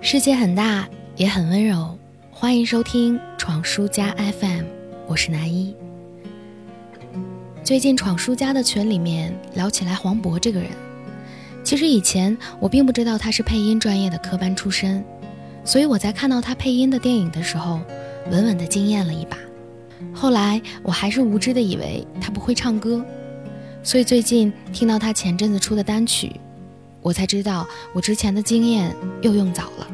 世界很大，也很温柔。欢迎收听闯书家 FM，我是南一。最近闯书家的群里面聊起来黄渤这个人，其实以前我并不知道他是配音专业的科班出身，所以我在看到他配音的电影的时候，稳稳的惊艳了一把。后来我还是无知的以为他不会唱歌，所以最近听到他前阵子出的单曲，我才知道我之前的经验又用早了。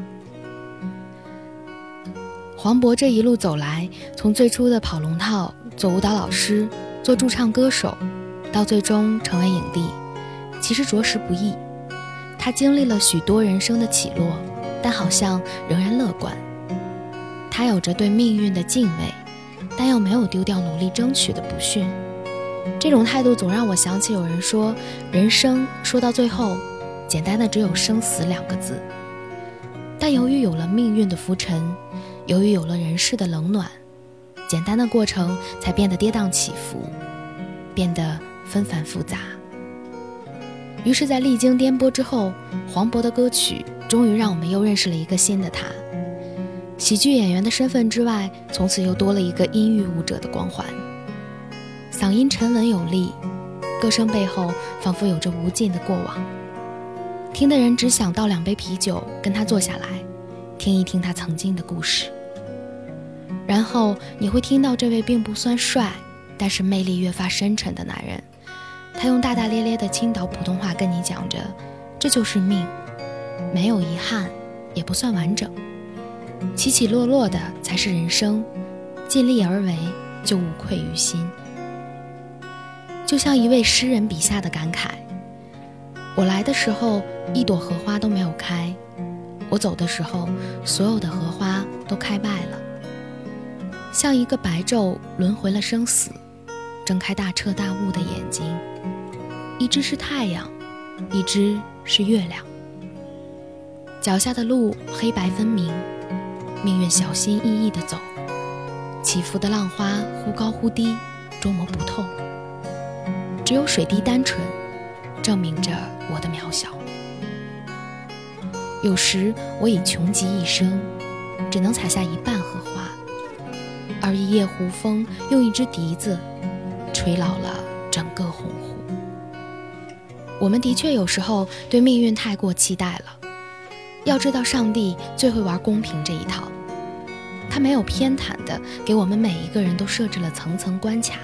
黄渤这一路走来，从最初的跑龙套、做舞蹈老师、做驻唱歌手，到最终成为影帝，其实着实不易。他经历了许多人生的起落，但好像仍然乐观。他有着对命运的敬畏，但又没有丢掉努力争取的不逊。这种态度总让我想起有人说，人生说到最后，简单的只有生死两个字。但由于有了命运的浮沉。由于有了人世的冷暖，简单的过程才变得跌宕起伏，变得纷繁复杂。于是，在历经颠簸之后，黄渤的歌曲终于让我们又认识了一个新的他。喜剧演员的身份之外，从此又多了一个音域舞者的光环。嗓音沉稳有力，歌声背后仿佛有着无尽的过往，听的人只想倒两杯啤酒，跟他坐下来，听一听他曾经的故事。然后你会听到这位并不算帅，但是魅力越发深沉的男人，他用大大咧咧的青岛普通话跟你讲着：“这就是命，没有遗憾，也不算完整，起起落落的才是人生，尽力而为就无愧于心。”就像一位诗人笔下的感慨：“我来的时候，一朵荷花都没有开；我走的时候，所有的荷花都开败了。”像一个白昼轮回了生死，睁开大彻大悟的眼睛，一只是太阳，一只是月亮。脚下的路黑白分明，命运小心翼翼地走，起伏的浪花忽高忽低，捉摸不透。只有水滴单纯，证明着我的渺小。有时我已穷极一生，只能采下一半荷花。而一夜胡风用一支笛子，吹老了整个洪湖。我们的确有时候对命运太过期待了。要知道，上帝最会玩公平这一套，他没有偏袒的给我们每一个人都设置了层层关卡，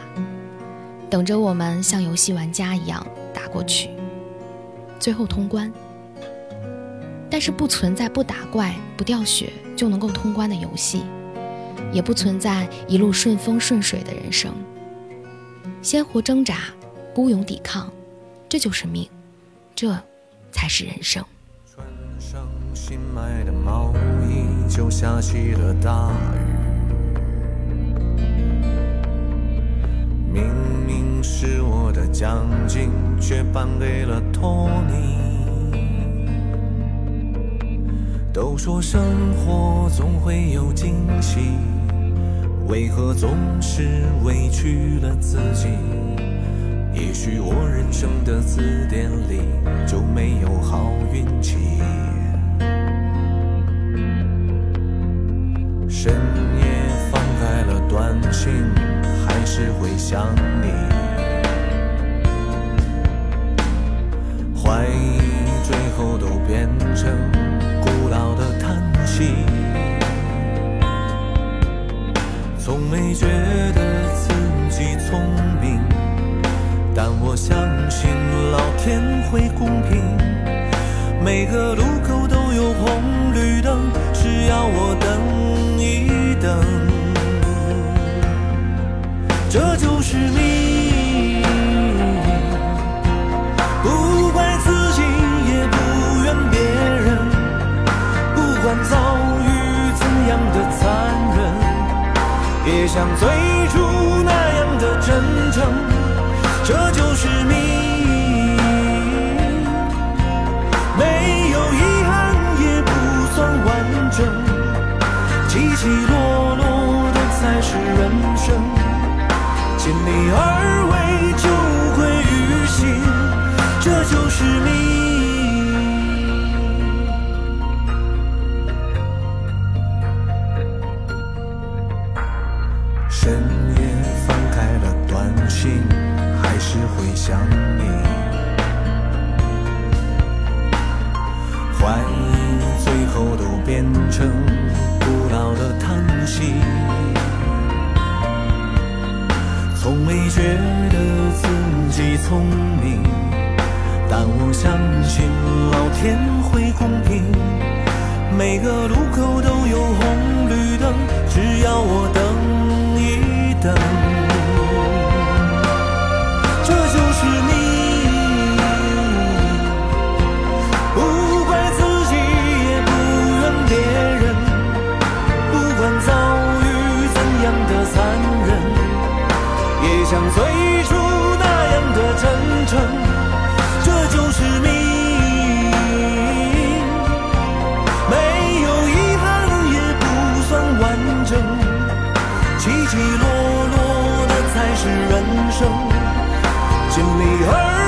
等着我们像游戏玩家一样打过去，最后通关。但是不存在不打怪不掉血就能够通关的游戏。也不存在一路顺风顺水的人生，鲜活挣扎，孤勇抵抗，这就是命，这才是人生。穿上新买的毛衣，就下起了大雨。明是我的奖金，却颁给了托尼。都说生活总会有惊喜。为何总是委屈了自己？也许我人生的字典里就没有好运气。深夜翻开了短信，还是会想你。我都变成古老的叹息。从没觉得自己聪明，但我相信老天会公平。每个路口都有红绿灯，只要我而为酒困于心这就是命深夜翻开了短信还是会想你。怀疑最后都变成古老的叹息。聪明，但我相信老天会公平。每个路口都有红绿灯，只要我等一等，这就是你。不怪自己，也不怨别人，不管遭遇怎样的残忍，也像最是人生，尽力而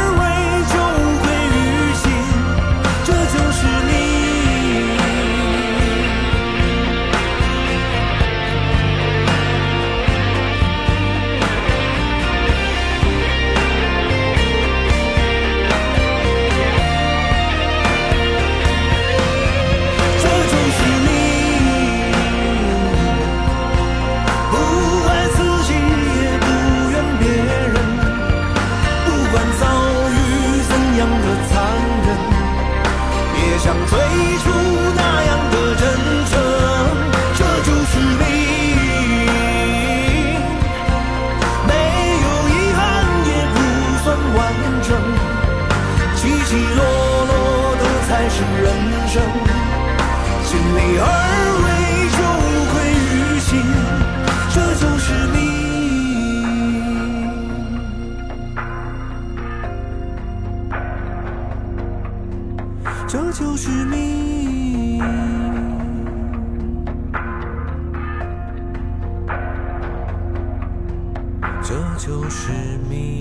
就是命。